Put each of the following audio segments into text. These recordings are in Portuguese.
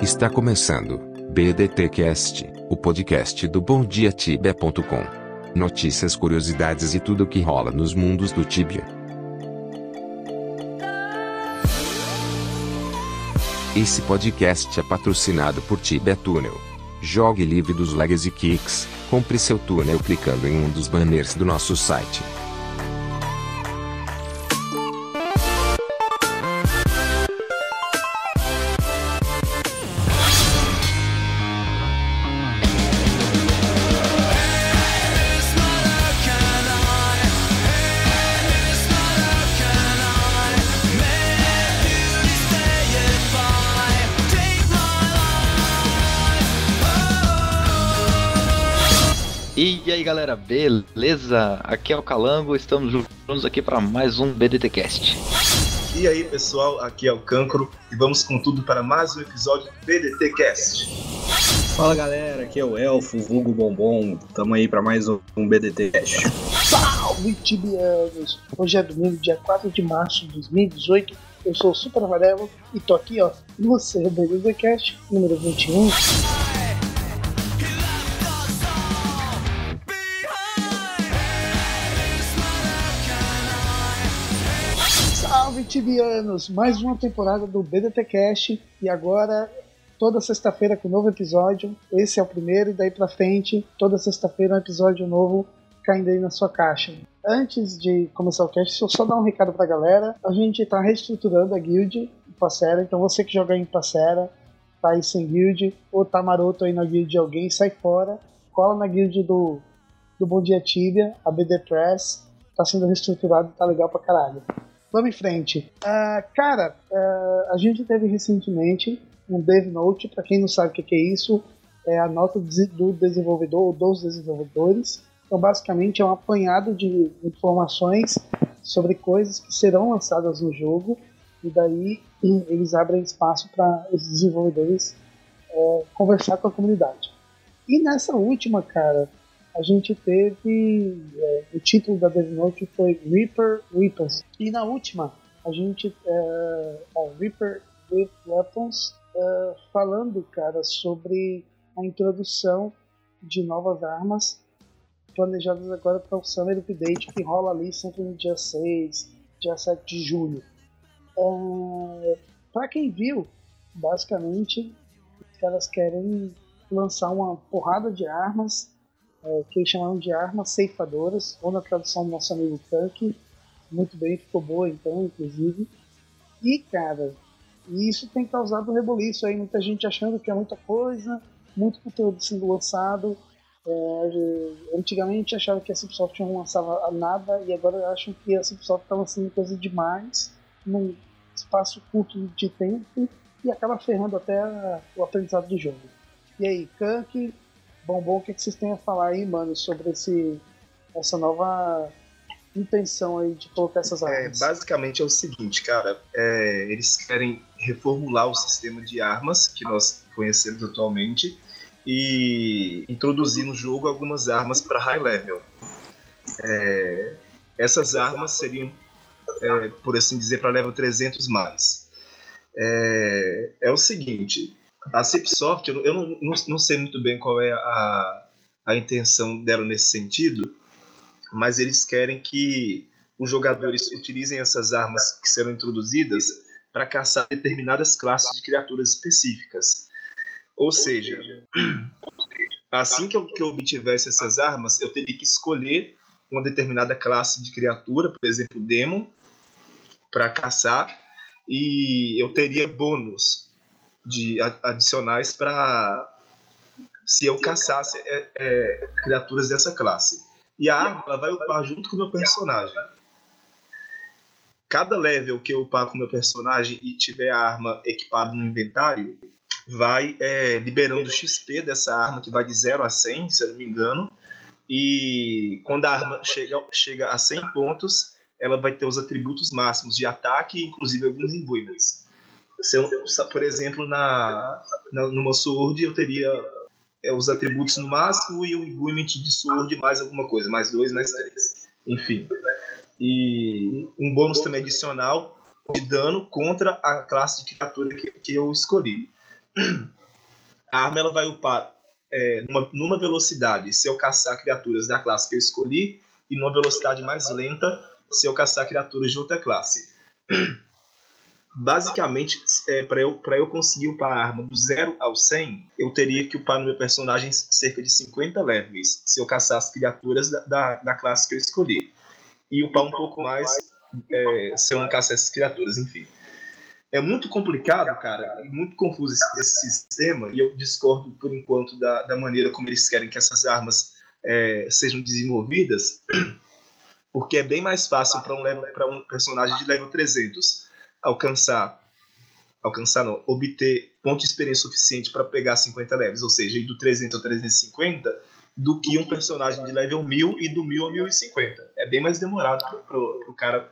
Está começando BDTcast, o podcast do BomDiaTibia.com. Notícias, curiosidades e tudo o que rola nos mundos do Tibia. Esse podcast é patrocinado por Tibia Tunnel. Jogue livre dos Legacy Kicks. Compre seu túnel clicando em um dos banners do nosso site. E aí galera, beleza? Aqui é o Calango, estamos juntos aqui para mais um BDTcast. E aí pessoal, aqui é o Cancro e vamos com tudo para mais um episódio do BDTcast. Fala galera, aqui é o Elfo, vulgo Bombom, tamo aí para mais um, BDTcast. Salve tibianos! Hoje é domingo, dia 4 de março de 2018. Eu sou o Super Amarelo e tô aqui ó no seu BDTcast número 21. Tibianos! Mais uma temporada do BDT Cast e agora toda sexta-feira com um novo episódio. Esse é o primeiro e daí pra frente, toda sexta-feira um episódio novo caindo aí na sua caixa. Antes de começar o cast, deixa eu só dar um recado pra galera. A gente tá reestruturando a guild em Passera, então você que joga em Passera, tá aí sem guild, ou tá maroto aí na guild de alguém, sai fora, cola na guild do, do Bom Dia Tibia, a BD Press, tá sendo reestruturado, tá legal pra caralho. Vamos em frente. Ah, cara, ah, a gente teve recentemente um Dev Note, para quem não sabe o que, que é isso, é a nota do desenvolvedor ou dos desenvolvedores. Então, basicamente, é um apanhado de informações sobre coisas que serão lançadas no jogo, e daí eles abrem espaço para os desenvolvedores é, conversar com a comunidade. E nessa última, cara, a gente teve é, o título da Dev Note foi Reaper Weapons e na última a gente é, Reaper Weapons é, falando cara sobre a introdução de novas armas planejadas agora para o Summer Update que rola ali sempre no dia 6, dia 7 de julho. É, para quem viu, basicamente os caras querem lançar uma porrada de armas é, que eles chamaram de armas ceifadoras, ou na tradução do nosso amigo Kirk, muito bem, ficou boa então, inclusive. E, cara, isso tem causado um reboliço aí, muita gente achando que é muita coisa, muito conteúdo sendo lançado. É, antigamente achava que a Cipsoft não lançava nada e agora acham que a Cipsoft está lançando coisa demais num espaço curto de tempo e acaba ferrando até o aprendizado do jogo. E aí, Kirk, Bombom, o que, que vocês têm a falar aí, mano, sobre esse, essa nova intenção aí de colocar essas armas? É, basicamente é o seguinte, cara, é, eles querem reformular o sistema de armas que nós conhecemos atualmente e introduzir no jogo algumas armas para high level. É, essas armas seriam, é, por assim dizer, para level 300 mais. É, é o seguinte, a Cipsoft, eu, não, não, não, sei muito bem qual é a, a intenção dela nesse sentido, mas eles querem que os jogadores utilizem essas armas que serão introduzidas para caçar determinadas classes de criaturas específicas. Ou seja, assim que eu, que eu obtivesse essas armas, eu teria que escolher uma determinada classe de criatura, por exemplo, Demon, para caçar, e eu teria bônus de adicionais para se eu caçasse é, é, criaturas dessa classe. E a arma ela vai upar junto com o meu personagem. Cada level que eu upar com o meu personagem e tiver a arma equipada no inventário, vai é, liberando XP dessa arma, que vai de 0 a 100, se eu não me engano. E quando a arma chega, chega a 100 pontos, ela vai ter os atributos máximos de ataque, inclusive alguns imbuíveis. Se eu, por exemplo, na, na, numa Sword eu teria é, os atributos no máximo e o Imbuement de Sword mais alguma coisa, mais dois, mais três. Enfim. E um bônus também adicional de dano contra a classe de criatura que, que eu escolhi. a arma ela vai upar é, numa, numa velocidade se eu caçar criaturas da classe que eu escolhi e numa velocidade mais lenta se eu caçar criaturas de outra classe. Basicamente, é, para eu, eu conseguir upar a arma do 0 ao 100, eu teria que upar no meu personagem cerca de 50 levels, se eu caçasse criaturas da, da, da classe que eu escolhi. E upar um pouco mais é, se eu não caçar essas criaturas, enfim. É muito complicado, cara, e muito confuso esse, esse, sistema, e eu discordo por enquanto da, da maneira como eles querem que essas armas é, sejam desenvolvidas, porque é bem mais fácil para um, um personagem de level 300 alcançar, alcançar não, obter ponto de experiência suficiente para pegar 50 levels, ou seja, ir do 300 ao 350, do que um personagem de level 1000 e do 1000 ao 1050. É bem mais demorado para o cara,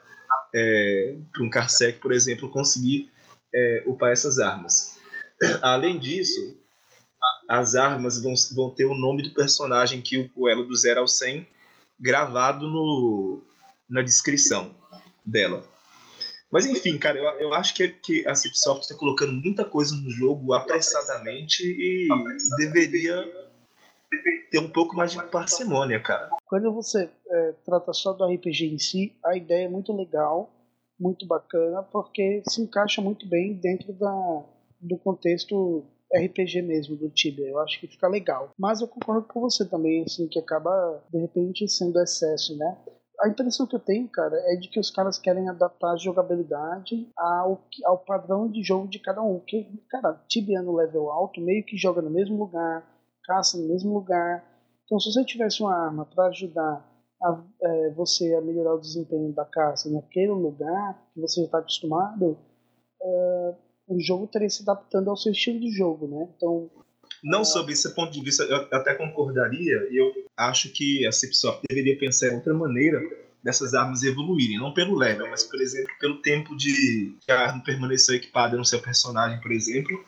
é, para um Carsec, por exemplo, conseguir é, upar essas armas. Além disso, as armas vão, vão ter o nome do personagem que o elo do 0 ao 100 gravado no, na descrição dela. Mas enfim, cara, eu, eu acho que, que a Cipsoft está colocando muita coisa no jogo apressadamente e deveria ter um pouco mais de parcimônia, cara. Quando você é, trata só do RPG em si, a ideia é muito legal, muito bacana, porque se encaixa muito bem dentro da, do contexto RPG mesmo do Tibia. Eu acho que fica legal. Mas eu concordo com você também, assim, que acaba de repente sendo excesso, né? A impressão que eu tenho, cara, é de que os caras querem adaptar a jogabilidade ao, ao padrão de jogo de cada um. Porque, cara, Tibia no level alto meio que joga no mesmo lugar, caça no mesmo lugar. Então, se você tivesse uma arma para ajudar a, é, você a melhorar o desempenho da caça naquele lugar que você já está acostumado, é, o jogo teria se adaptando ao seu estilo de jogo, né? Então, não sob esse ponto de vista, eu até concordaria, e eu acho que a Cipsoft deveria pensar em outra maneira dessas armas evoluírem, não pelo level, mas, por exemplo, pelo tempo de que a arma permaneceu equipada no seu personagem, por exemplo,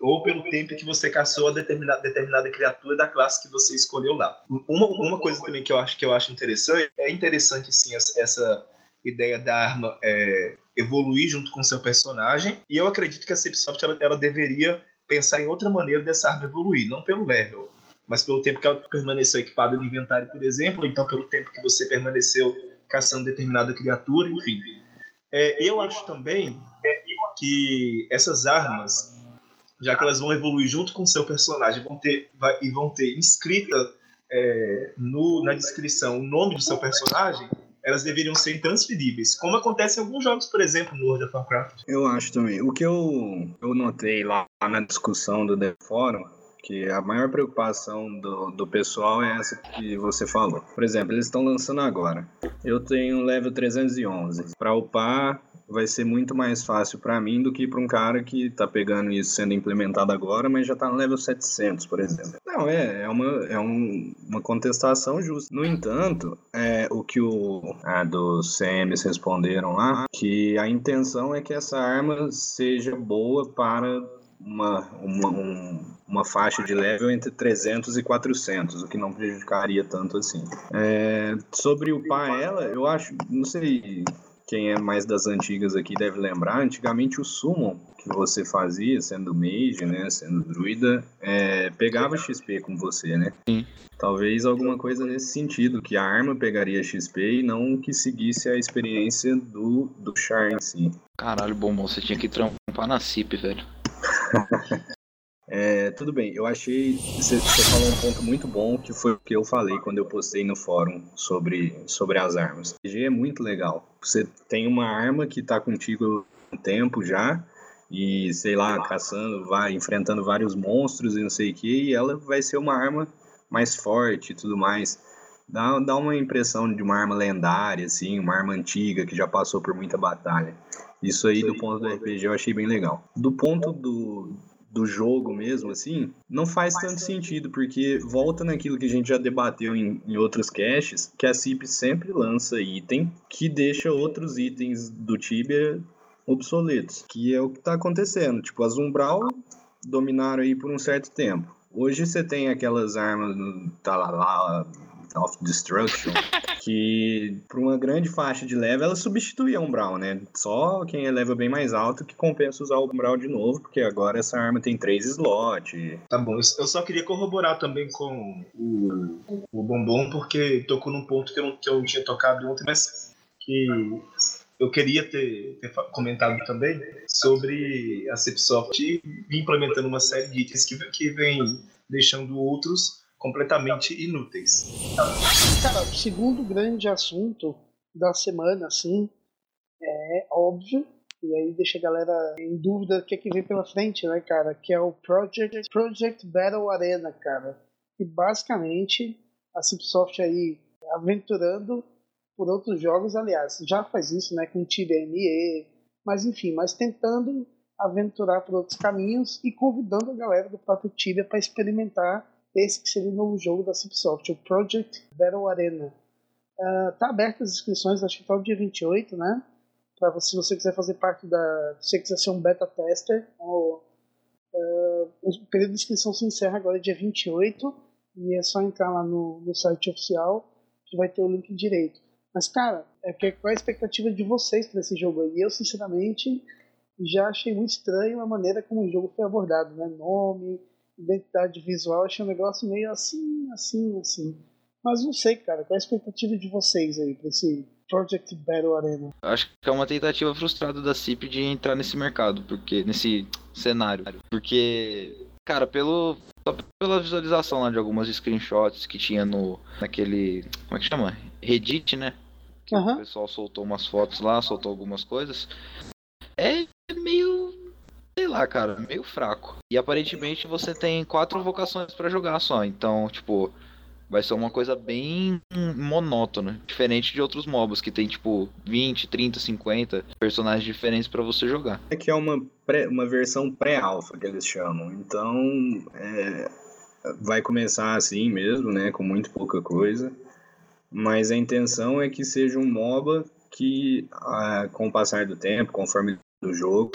ou pelo tempo que você caçou a determinada, determinada criatura da classe que você escolheu lá. Uma, uma coisa também que eu acho que eu acho interessante, é interessante sim essa, ideia da arma é, evoluir junto com seu personagem, e eu acredito que a Cipsoft ela, ela deveria pensar em outra maneira dessa arma evoluir, não pelo level, mas pelo tempo que ela permaneceu equipada no inventário, por exemplo, ou então pelo tempo que você permaneceu caçando determinada criatura, enfim. É, eu acho também que essas armas, já que elas vão evoluir junto com o seu personagem, vão ter, vai, e vão ter inscrita é, no, na descrição o nome do seu personagem, elas deveriam ser intransferíveis, como acontece em alguns jogos, por exemplo, no World of Warcraft. Eu acho também. O que eu, eu notei lá na discussão do The Forum que a maior preocupação do, do pessoal é essa que você falou. Por exemplo, eles estão lançando agora. Eu tenho level 311. Para upar, vai ser muito mais fácil para mim do que para um cara que tá pegando isso sendo implementado agora, mas já tá no level 700, por exemplo. Não, é, é uma, é um, uma contestação justa. No entanto, é, o que o, a dos CMs responderam lá, que a intenção é que essa arma seja boa para uma, uma, um, uma faixa de level entre 300 e 400, o que não prejudicaria tanto assim. É, sobre upar ela, eu acho, não sei quem é mais das antigas aqui deve lembrar, antigamente o summon que você fazia, sendo mage, né, sendo druida, é, pegava XP com você, né? Sim. Talvez alguma coisa nesse sentido, que a arma pegaria XP e não que seguisse a experiência do, do char em si. Caralho, bom, você tinha que trampar na CIP, velho. É, tudo bem, eu achei. Você, você, falou um ponto muito bom que foi o que eu falei quando eu postei no fórum sobre, sobre as armas. O RPG é muito legal. Você tem uma arma que está contigo há um tempo já, e sei lá, caçando, vai enfrentando vários monstros e não sei o que, e ela vai ser uma arma mais forte e tudo mais. Dá, dá uma impressão de uma arma lendária, assim, uma arma antiga que já passou por muita batalha. Isso aí, do ponto do RPG, eu achei bem legal. Do ponto do, do jogo mesmo, assim, não faz tanto sentido, porque volta naquilo que a gente já debateu em, em outros caches, que a CIP sempre lança item que deixa outros itens do Tibia obsoletos, que é o que está acontecendo. Tipo, as Umbral dominaram aí por um certo tempo. Hoje você tem aquelas armas, tá lá, lá of Destruction, que para uma grande faixa de level ela substitui a Umbral, né? Só quem é level bem mais alto que compensa usar o Umbral de novo, porque agora essa arma tem três slots. Tá bom, eu só queria corroborar também com o, o Bombom, porque tocou num ponto que eu, que eu tinha tocado ontem, mas que eu queria ter, ter comentado também sobre a Cipsoft implementando uma série de itens que, que vem deixando outros completamente inúteis. Cara, o segundo grande assunto da semana, assim, é óbvio, e aí deixa a galera em dúvida o que é que vem pela frente, né, cara? Que é o Project, Project Battle Arena, cara. E basicamente a Cipsoft aí aventurando por outros jogos, aliás, já faz isso, né, com Tibia ME, mas enfim, mas tentando aventurar por outros caminhos e convidando a galera do próprio Tibia para experimentar esse que seria o novo jogo da Cipsoft, o Project Battle Arena. Uh, tá aberto as inscrições, acho que até o dia 28, né? Para você, se você quiser fazer parte da. Se você quiser ser um beta tester, ou, uh, o período de inscrição se encerra agora dia 28 e é só entrar lá no, no site oficial que vai ter o link direito. Mas, cara, é qual é a expectativa de vocês para esse jogo aí? Eu, sinceramente, já achei muito estranho a maneira como o jogo foi abordado, né? Nome, identidade visual, achei um negócio meio assim, assim, assim. Mas não sei, cara, qual é a expectativa de vocês aí pra esse Project Battle Arena? Acho que é uma tentativa frustrada da CIP de entrar nesse mercado, porque nesse cenário. Porque, cara, pelo só pela visualização lá de algumas screenshots que tinha no naquele, como é que chama? Reddit, né? Que uhum. o pessoal soltou umas fotos lá, soltou algumas coisas. Lá, cara, meio fraco. E aparentemente você tem quatro vocações para jogar só, então, tipo, vai ser uma coisa bem monótona, diferente de outros MOBAs que tem tipo 20, 30, 50 personagens diferentes para você jogar. É que é uma, pré, uma versão pré-alpha que eles chamam, então é, vai começar assim mesmo, né, com muito pouca coisa, mas a intenção é que seja um MOBA que, ah, com o passar do tempo, conforme do jogo,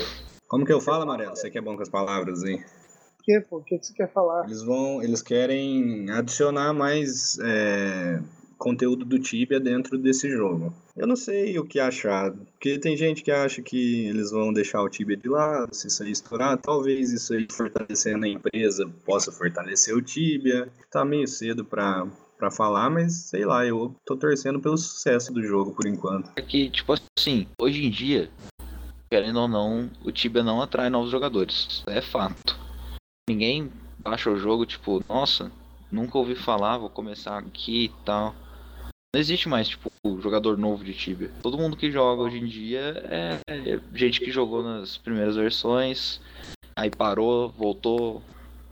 como que eu falo, Amarelo? Você que é bom com as palavras aí. O que, pô? O que você quer falar? Eles vão. Eles querem adicionar mais é, conteúdo do Tibia dentro desse jogo. Eu não sei o que achar. Porque tem gente que acha que eles vão deixar o Tibia de lado, se isso aí estourar. Talvez isso aí fortalecendo a empresa possa fortalecer o Tibia. Tá meio cedo pra, para falar, mas sei lá, eu tô torcendo pelo sucesso do jogo por enquanto. É que, tipo assim, hoje em dia, querendo ou não, o Tibia não atrai novos jogadores. É fato. Ninguém baixa o jogo, tipo, nossa, nunca ouvi falar, vou começar aqui e tal. Não existe mais, tipo, jogador novo de Tibia. Todo mundo que joga hoje em dia é, é gente que jogou nas primeiras versões, aí parou, voltou.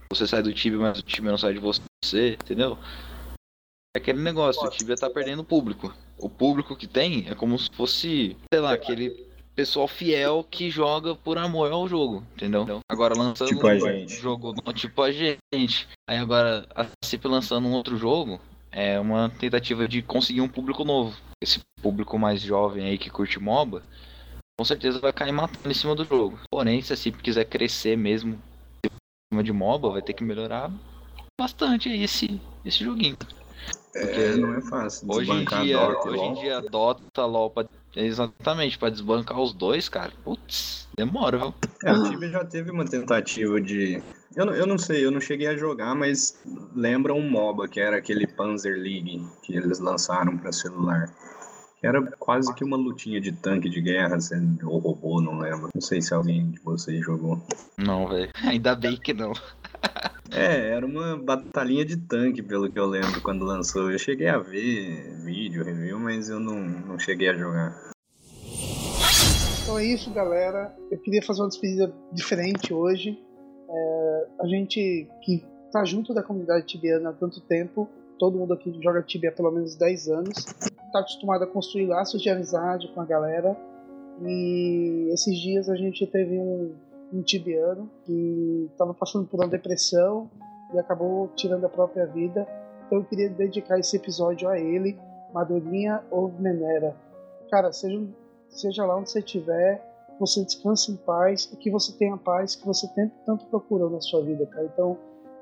Você sai do Tibia, mas o Tibia não sai de você, entendeu? É aquele negócio, o Tibia tá perdendo público. O público que tem é como se fosse, sei lá, aquele pessoal fiel que joga por amor ao jogo, entendeu? Agora lançando tipo um jogo tipo a gente. Aí agora a CIP lançando um outro jogo é uma tentativa de conseguir um público novo. Esse público mais jovem aí que curte MOBA, com certeza vai cair matando em cima do jogo. Porém, se a CIP quiser crescer mesmo em cima de MOBA, vai ter que melhorar bastante aí esse, esse joguinho. É, não é fácil. Hoje em dia, Dota, hoje em dia Dota, LoL Exatamente, para desbancar os dois, cara. Putz, demora, viu? É, o time já teve uma tentativa de. Eu não, eu não sei, eu não cheguei a jogar, mas lembra um MOBA, que era aquele Panzer League que eles lançaram para celular. Que era quase que uma lutinha de tanque de guerra, ou robô, não lembro. Não sei se alguém de vocês jogou. Não, velho. Ainda bem que não. É, era uma batalhinha de tanque, pelo que eu lembro, quando lançou. Eu cheguei a ver vídeo, review, mas eu não, não cheguei a jogar. Então é isso, galera. Eu queria fazer uma despedida diferente hoje. É, a gente que tá junto da comunidade tibiana há tanto tempo, todo mundo aqui joga Tibia há pelo menos 10 anos, tá acostumado a construir laços de amizade com a galera. E esses dias a gente teve um, um tibiano que estava passando por uma depressão e acabou tirando a própria vida. Então eu queria dedicar esse episódio a ele, Madurinha ou Menera. Cara, seja, seja lá onde você estiver, você descanse em paz e que você tenha a paz que você tanto procurou na sua vida, cara. Então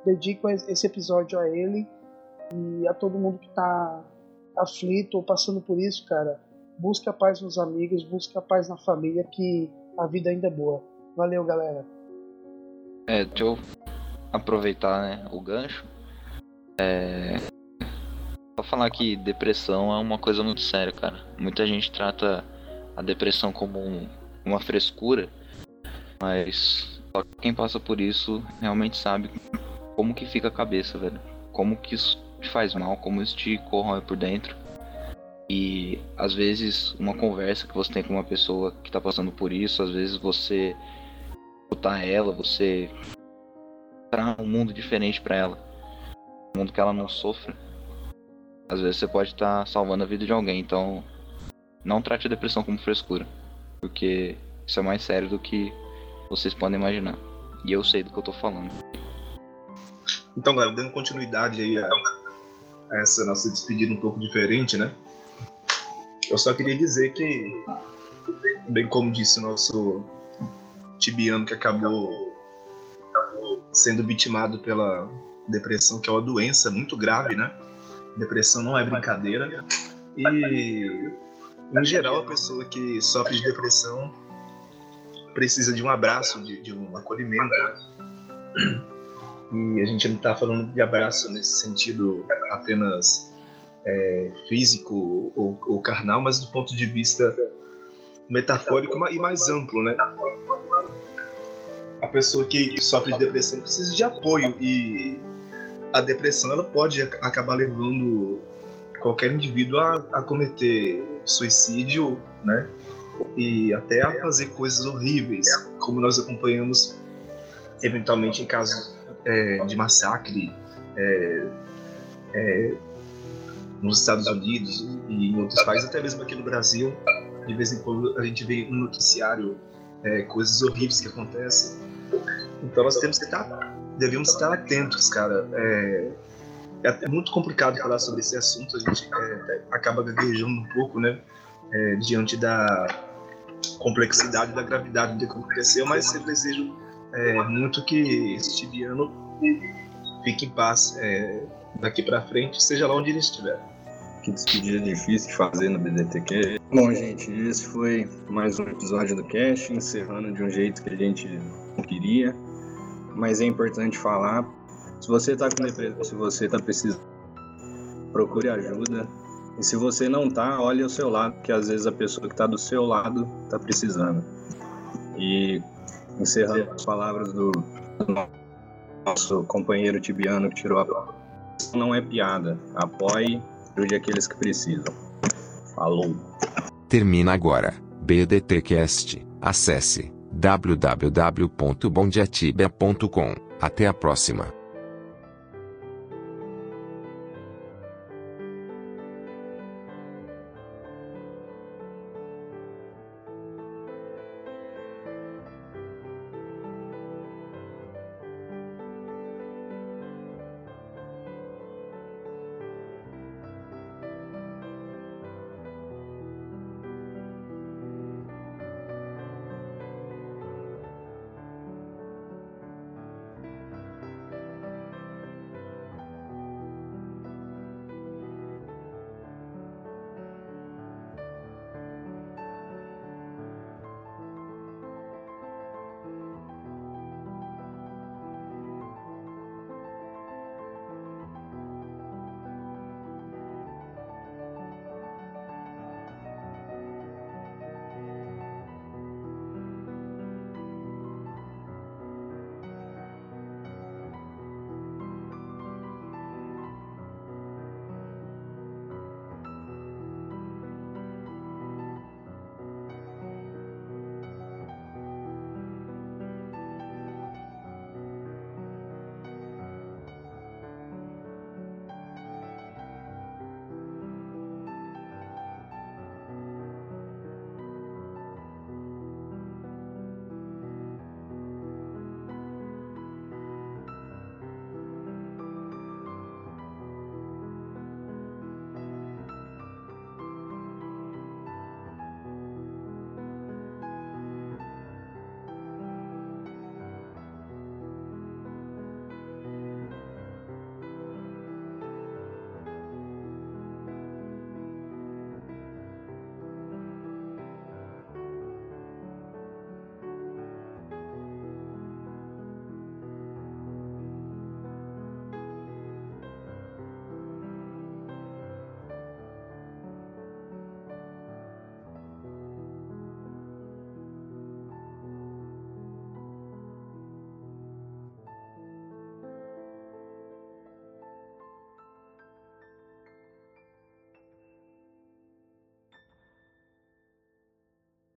dedico esse episódio a ele E a todo mundo que tá aflito ou passando por isso, cara, busca a paz nos amigos, busca a paz na família, que a vida ainda é boa. Valeu, galera. É, deixa eu aproveitar né, o gancho. É. Só falar que depressão é uma coisa muito séria, cara. Muita gente trata a depressão como um, uma frescura, mas só quem passa por isso realmente sabe como que fica a cabeça, velho. Como que isso te faz mal, como isso te corrói por dentro. E às vezes uma conversa que você tem com uma pessoa que tá passando por isso, às vezes você escutar ela, você mostrar um mundo diferente para ela. Um mundo que ela não sofra. Às vezes você pode estar tá salvando a vida de alguém, então não trate a depressão como frescura, porque isso é mais sério do que vocês podem imaginar. E eu sei do que eu tô falando. Então, galera, dando continuidade aí a, a essa nossa despedida um pouco diferente, né? Eu só queria dizer que, bem como disse o nosso tibiano que acabou sendo vitimado pela depressão, que é uma doença muito grave, né? Depressão não é brincadeira. E, em geral, a pessoa que sofre de depressão precisa de um abraço, de, de um acolhimento. E a gente não está falando de abraço nesse sentido apenas é, físico ou, ou, carnal, mas do ponto de vista metafórico e mais amplo, né? A pessoa que sofre de depressão precisa de apoio e a depressão ela pode acabar levando qualquer indivíduo a, a cometer suicídio, né? E até a fazer coisas horríveis, como nós acompanhamos eventualmente em casos é, de massacre é, é, nos Estados Unidos e em outros países, até mesmo aqui no Brasil. De vez em quando a gente vê no noticiário é, coisas horríveis que acontecem. Então nós temos que estar devemos estar atentos, cara. É, é muito complicado falar sobre esse assunto, a gente é, acaba gaguejando um pouco, né? É, diante da complexidade da gravidade do que aconteceu, mas eu desejo é, muito que este ano fique em paz é, daqui para frente, seja lá onde ele estiver. Que despedida difícil de fazer no BDTQ. Bom, gente, esse foi mais um episódio do Cast, encerrando de um jeito que a gente queria mas é importante falar. Se você está com depressão, se você está precisando, procure ajuda. E se você não está, olhe ao seu lado, porque às vezes a pessoa que está do seu lado está precisando. E encerrando as palavras do, nosso companheiro tibiano que tirou a não é piada. Apoie ajude aqueles que precisam. Falou. Termina agora. BDTcast. Acesse www.bondiatibia.com. Até a próxima.